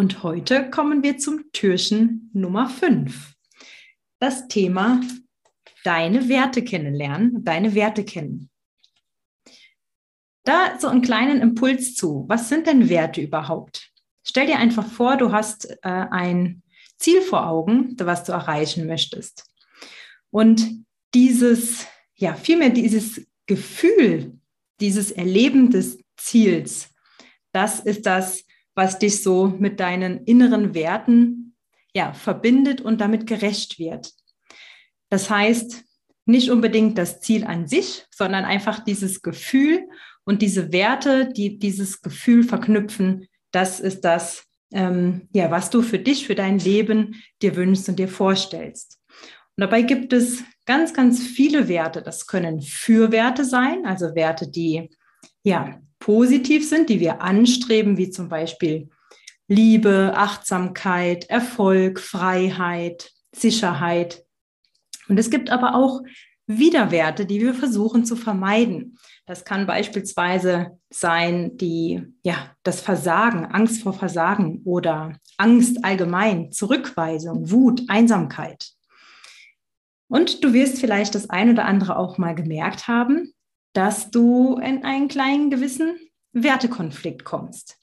Und heute kommen wir zum Türchen Nummer 5. Das Thema deine Werte kennenlernen, deine Werte kennen. Da so einen kleinen Impuls zu. Was sind denn Werte überhaupt? Stell dir einfach vor, du hast äh, ein Ziel vor Augen, was du erreichen möchtest. Und dieses, ja, vielmehr dieses Gefühl, dieses Erleben des Ziels, das ist das, was dich so mit deinen inneren Werten ja, verbindet und damit gerecht wird. Das heißt, nicht unbedingt das Ziel an sich, sondern einfach dieses Gefühl und diese Werte, die dieses Gefühl verknüpfen, das ist das, ähm, ja, was du für dich, für dein Leben dir wünschst und dir vorstellst. Und dabei gibt es ganz, ganz viele Werte. Das können Fürwerte sein, also Werte, die ja positiv sind, die wir anstreben, wie zum Beispiel Liebe, Achtsamkeit, Erfolg, Freiheit, Sicherheit. Und es gibt aber auch Widerwerte, die wir versuchen zu vermeiden. Das kann beispielsweise sein, die, ja, das Versagen, Angst vor Versagen oder Angst allgemein, Zurückweisung, Wut, Einsamkeit. Und du wirst vielleicht das ein oder andere auch mal gemerkt haben, dass du in einen kleinen gewissen Wertekonflikt kommst.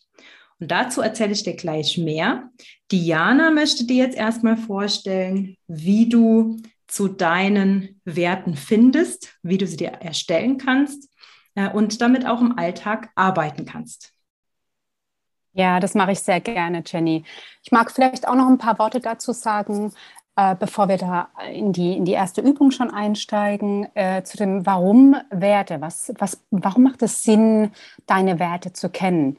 Und dazu erzähle ich dir gleich mehr. Diana möchte dir jetzt erstmal vorstellen, wie du zu deinen Werten findest, wie du sie dir erstellen kannst äh, und damit auch im Alltag arbeiten kannst. Ja, das mache ich sehr gerne, Jenny. Ich mag vielleicht auch noch ein paar Worte dazu sagen, äh, bevor wir da in die, in die erste Übung schon einsteigen, äh, zu dem Warum Werte. Was, was, warum macht es Sinn, deine Werte zu kennen?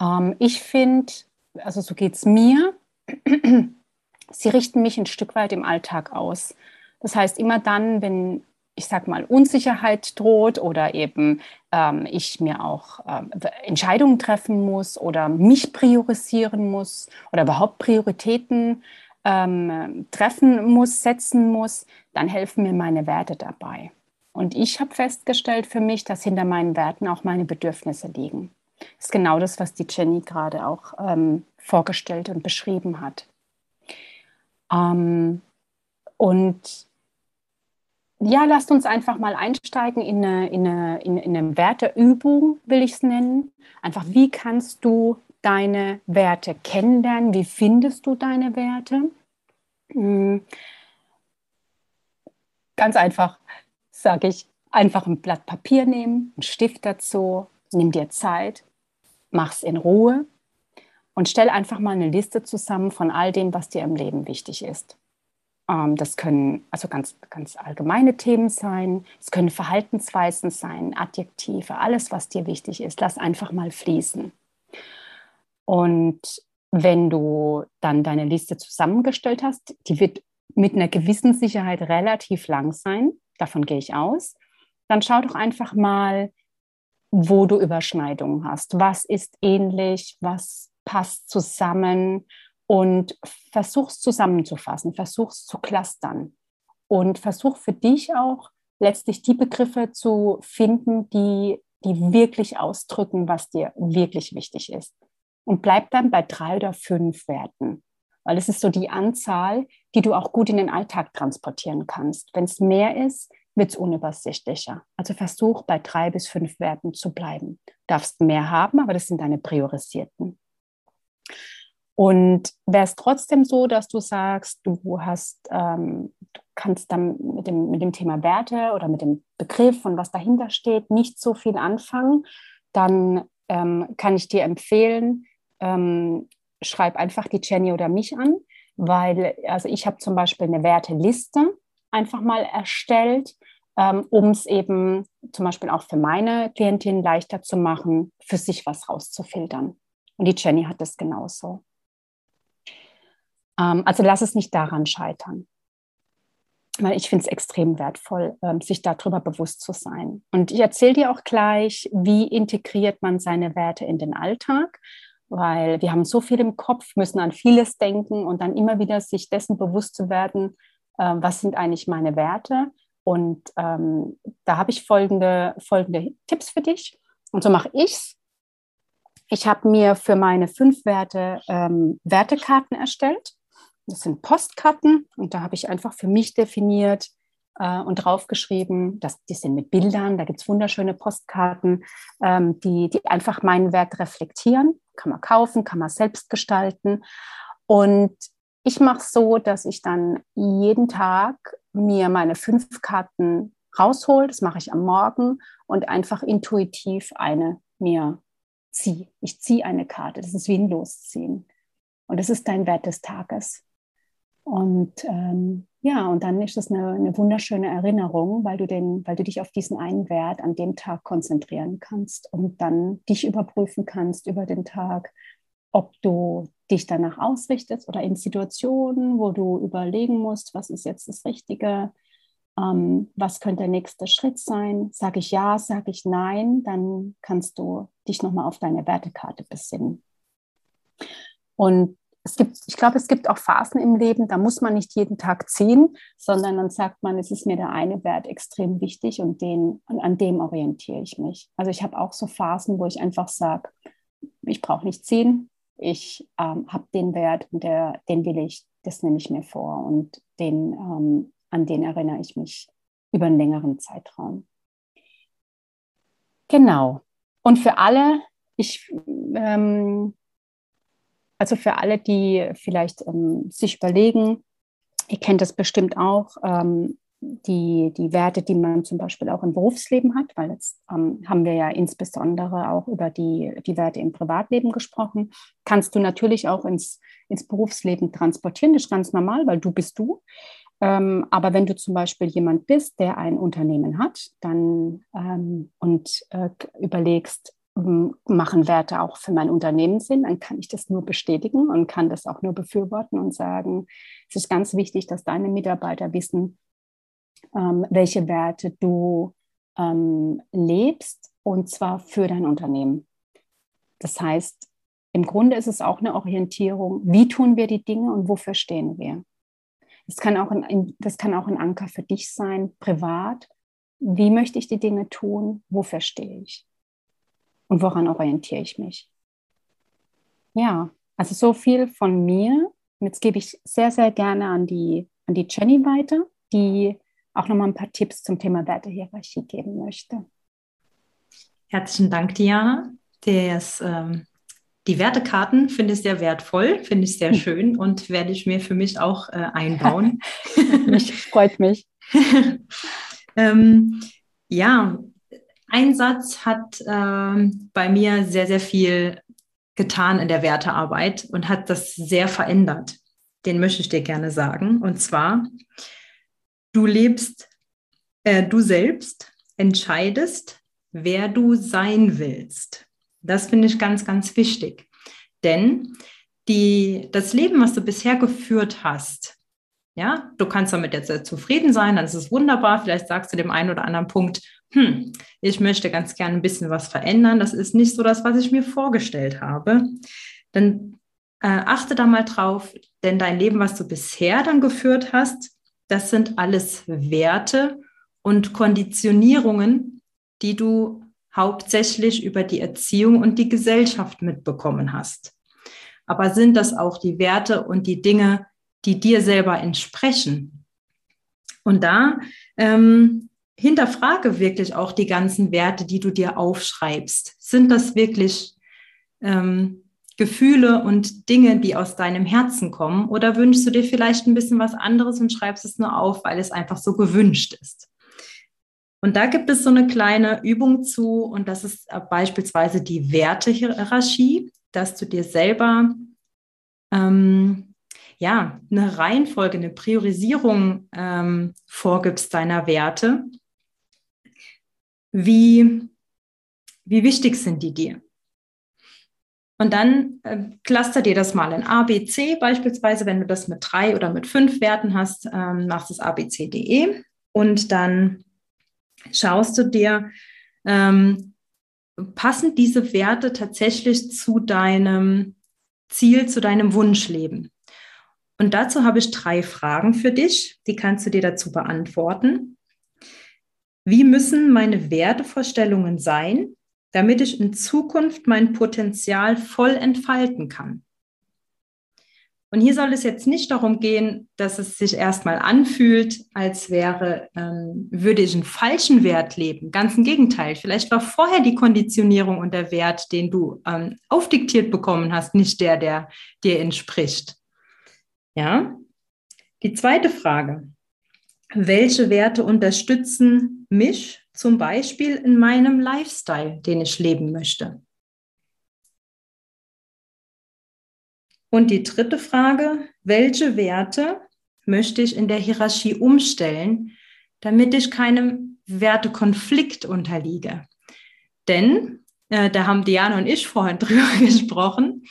Ähm, ich finde, also so geht es mir, sie richten mich ein Stück weit im Alltag aus. Das heißt, immer dann, wenn ich sag mal, Unsicherheit droht oder eben ähm, ich mir auch ähm, Entscheidungen treffen muss oder mich priorisieren muss oder überhaupt Prioritäten ähm, treffen muss, setzen muss, dann helfen mir meine Werte dabei. Und ich habe festgestellt für mich, dass hinter meinen Werten auch meine Bedürfnisse liegen. Das ist genau das, was die Jenny gerade auch ähm, vorgestellt und beschrieben hat. Ähm, und ja, lasst uns einfach mal einsteigen in eine, in eine, in eine Werteübung, will ich es nennen. Einfach, wie kannst du deine Werte kennenlernen? Wie findest du deine Werte? Hm. Ganz einfach, sage ich, einfach ein Blatt Papier nehmen, einen Stift dazu, nimm dir Zeit, mach's in Ruhe und stell einfach mal eine Liste zusammen von all dem, was dir im Leben wichtig ist. Ähm, das können also ganz, ganz allgemeine Themen sein, es können Verhaltensweisen sein, Adjektive, alles, was dir wichtig ist. Lass einfach mal fließen. Und wenn du dann deine Liste zusammengestellt hast, die wird mit einer gewissen Sicherheit relativ lang sein, davon gehe ich aus, dann schau doch einfach mal, wo du Überschneidungen hast. Was ist ähnlich, was passt zusammen? Und versuch's zusammenzufassen, versuch's zu clustern. Und versuch für dich auch letztlich die Begriffe zu finden, die, die wirklich ausdrücken, was dir wirklich wichtig ist und bleib dann bei drei oder fünf Werten, weil es ist so die Anzahl, die du auch gut in den Alltag transportieren kannst. Wenn es mehr ist, wird es unübersichtlicher. Also versuch bei drei bis fünf Werten zu bleiben. Du darfst mehr haben, aber das sind deine priorisierten. Und wäre es trotzdem so, dass du sagst, du hast, ähm, du kannst dann mit dem, mit dem Thema Werte oder mit dem Begriff und was dahinter steht nicht so viel anfangen, dann ähm, kann ich dir empfehlen, ähm, schreib einfach die Jenny oder mich an, weil also ich habe zum Beispiel eine Werteliste einfach mal erstellt, ähm, um es eben zum Beispiel auch für meine Klientin leichter zu machen, für sich was rauszufiltern. Und die Jenny hat das genauso. Ähm, also lass es nicht daran scheitern. Weil ich finde es extrem wertvoll, ähm, sich darüber bewusst zu sein. Und ich erzähle dir auch gleich, wie integriert man seine Werte in den Alltag weil wir haben so viel im Kopf, müssen an vieles denken und dann immer wieder sich dessen bewusst zu werden, äh, was sind eigentlich meine Werte. Und ähm, da habe ich folgende, folgende Tipps für dich. Und so mache ich es. Ich habe mir für meine fünf Werte ähm, Wertekarten erstellt. Das sind Postkarten und da habe ich einfach für mich definiert äh, und draufgeschrieben, dass die sind mit Bildern, da gibt es wunderschöne Postkarten, ähm, die, die einfach meinen Wert reflektieren. Kann man kaufen, kann man selbst gestalten. Und ich mache es so, dass ich dann jeden Tag mir meine fünf Karten raushole. Das mache ich am Morgen und einfach intuitiv eine mir ziehe. Ich ziehe eine Karte. Das ist wie ein Losziehen. Und das ist dein Wert des Tages. Und ähm, ja, und dann ist es eine, eine, wunderschöne Erinnerung, weil du, den, weil du dich auf diesen einen Wert an dem Tag konzentrieren kannst und dann dich überprüfen kannst über den Tag, ob du dich danach ausrichtest oder in Situationen, wo du überlegen musst, was ist jetzt das Richtige, ähm, was könnte der nächste Schritt sein. Sage ich ja, sage ich nein, dann kannst du dich nochmal auf deine Wertekarte besinnen. Und es gibt, ich glaube, es gibt auch Phasen im Leben, da muss man nicht jeden Tag ziehen, sondern dann sagt man, es ist mir der eine Wert extrem wichtig und den, an dem orientiere ich mich. Also ich habe auch so Phasen, wo ich einfach sage, ich brauche nicht ziehen, ich ähm, habe den Wert und der, den will ich, das nehme ich mir vor und den, ähm, an den erinnere ich mich über einen längeren Zeitraum. Genau. Und für alle, ich ähm, also für alle, die vielleicht ähm, sich überlegen, ihr kennt das bestimmt auch, ähm, die, die Werte, die man zum Beispiel auch im Berufsleben hat, weil jetzt ähm, haben wir ja insbesondere auch über die, die Werte im Privatleben gesprochen, kannst du natürlich auch ins, ins Berufsleben transportieren. Das ist ganz normal, weil du bist du. Ähm, aber wenn du zum Beispiel jemand bist, der ein Unternehmen hat, dann ähm, und äh, überlegst, machen Werte auch für mein Unternehmen Sinn, dann kann ich das nur bestätigen und kann das auch nur befürworten und sagen, es ist ganz wichtig, dass deine Mitarbeiter wissen, ähm, welche Werte du ähm, lebst und zwar für dein Unternehmen. Das heißt, im Grunde ist es auch eine Orientierung, wie tun wir die Dinge und wofür stehen wir. Das kann auch ein, das kann auch ein Anker für dich sein, privat. Wie möchte ich die Dinge tun? Wofür stehe ich? Und woran orientiere ich mich? Ja, also so viel von mir. Und jetzt gebe ich sehr, sehr gerne an die, an die Jenny weiter, die auch nochmal ein paar Tipps zum Thema Wertehierarchie geben möchte. Herzlichen Dank, Diana. Das, ähm, die Wertekarten finde ich sehr wertvoll, finde ich sehr schön und werde ich mir für mich auch äh, einbauen. mich freut mich. ähm, ja, ein Satz hat äh, bei mir sehr, sehr viel getan in der Wertearbeit und hat das sehr verändert. Den möchte ich dir gerne sagen. Und zwar, du lebst, äh, du selbst entscheidest, wer du sein willst. Das finde ich ganz, ganz wichtig. Denn die, das Leben, was du bisher geführt hast, ja, du kannst damit jetzt sehr zufrieden sein, dann ist es wunderbar. Vielleicht sagst du dem einen oder anderen Punkt, hm, ich möchte ganz gerne ein bisschen was verändern. Das ist nicht so das, was ich mir vorgestellt habe. Dann äh, achte da mal drauf, denn dein Leben, was du bisher dann geführt hast, das sind alles Werte und Konditionierungen, die du hauptsächlich über die Erziehung und die Gesellschaft mitbekommen hast. Aber sind das auch die Werte und die Dinge, die dir selber entsprechen? Und da ähm, hinterfrage wirklich auch die ganzen Werte, die du dir aufschreibst. Sind das wirklich ähm, Gefühle und Dinge, die aus deinem Herzen kommen? Oder wünschst du dir vielleicht ein bisschen was anderes und schreibst es nur auf, weil es einfach so gewünscht ist? Und da gibt es so eine kleine Übung zu, und das ist äh, beispielsweise die Wertehierarchie, dass du dir selber ähm, ja, eine Reihenfolge, eine Priorisierung ähm, vorgibst deiner Werte wie, wie wichtig sind die dir? Und dann äh, cluster dir das mal in A, B, C beispielsweise, wenn du das mit drei oder mit fünf Werten hast, ähm, machst es A, B, C, D, E. Und dann schaust du dir, ähm, passen diese Werte tatsächlich zu deinem Ziel, zu deinem Wunschleben? Und dazu habe ich drei Fragen für dich, die kannst du dir dazu beantworten. Wie müssen meine Wertevorstellungen sein, damit ich in Zukunft mein Potenzial voll entfalten kann? Und hier soll es jetzt nicht darum gehen, dass es sich erstmal anfühlt, als wäre, ähm, würde ich einen falschen Wert leben. Ganz im Gegenteil. Vielleicht war vorher die Konditionierung und der Wert, den du ähm, aufdiktiert bekommen hast, nicht der, der dir entspricht. Ja. Die zweite Frage. Welche Werte unterstützen mich zum Beispiel in meinem Lifestyle, den ich leben möchte? Und die dritte Frage, welche Werte möchte ich in der Hierarchie umstellen, damit ich keinem Wertekonflikt unterliege? Denn, äh, da haben Diana und ich vorhin drüber gesprochen,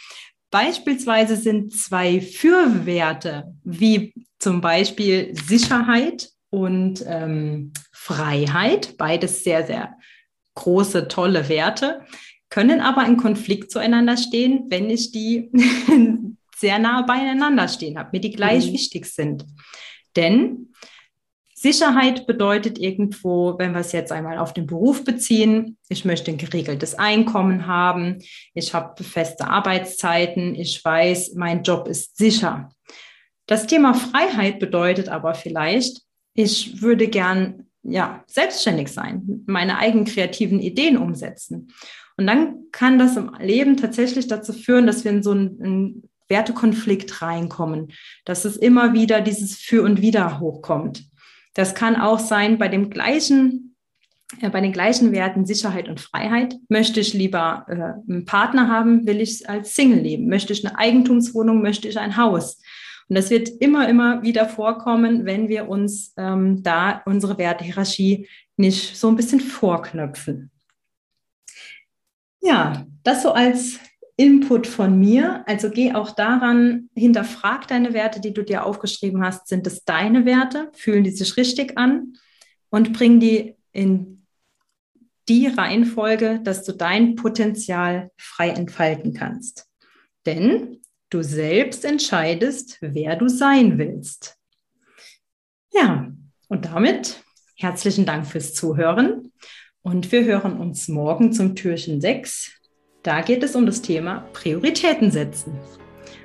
beispielsweise sind zwei Fürwerte, wie zum Beispiel Sicherheit und ähm, Freiheit, beides sehr, sehr große, tolle Werte, können aber in Konflikt zueinander stehen, wenn ich die sehr nah beieinander stehen habe, mir die gleich mhm. wichtig sind. Denn Sicherheit bedeutet irgendwo, wenn wir es jetzt einmal auf den Beruf beziehen, ich möchte ein geregeltes Einkommen haben, ich habe feste Arbeitszeiten, ich weiß, mein Job ist sicher. Das Thema Freiheit bedeutet aber vielleicht, ich würde gern ja, selbstständig sein, meine eigenen kreativen Ideen umsetzen. Und dann kann das im Leben tatsächlich dazu führen, dass wir in so einen, einen Wertekonflikt reinkommen, dass es immer wieder dieses Für und Wider hochkommt. Das kann auch sein bei dem gleichen, äh, bei den gleichen Werten Sicherheit und Freiheit. Möchte ich lieber äh, einen Partner haben, will ich als Single leben? Möchte ich eine Eigentumswohnung? Möchte ich ein Haus? Und das wird immer, immer wieder vorkommen, wenn wir uns ähm, da unsere Wertehierarchie nicht so ein bisschen vorknöpfen. Ja, das so als Input von mir. Also geh auch daran, hinterfrag deine Werte, die du dir aufgeschrieben hast. Sind es deine Werte? Fühlen die sich richtig an? Und bring die in die Reihenfolge, dass du dein Potenzial frei entfalten kannst. Denn du selbst entscheidest, wer du sein willst. Ja, und damit herzlichen Dank fürs Zuhören. Und wir hören uns morgen zum Türchen 6 da geht es um das Thema Prioritäten setzen.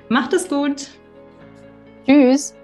Macht es gut. Tschüss.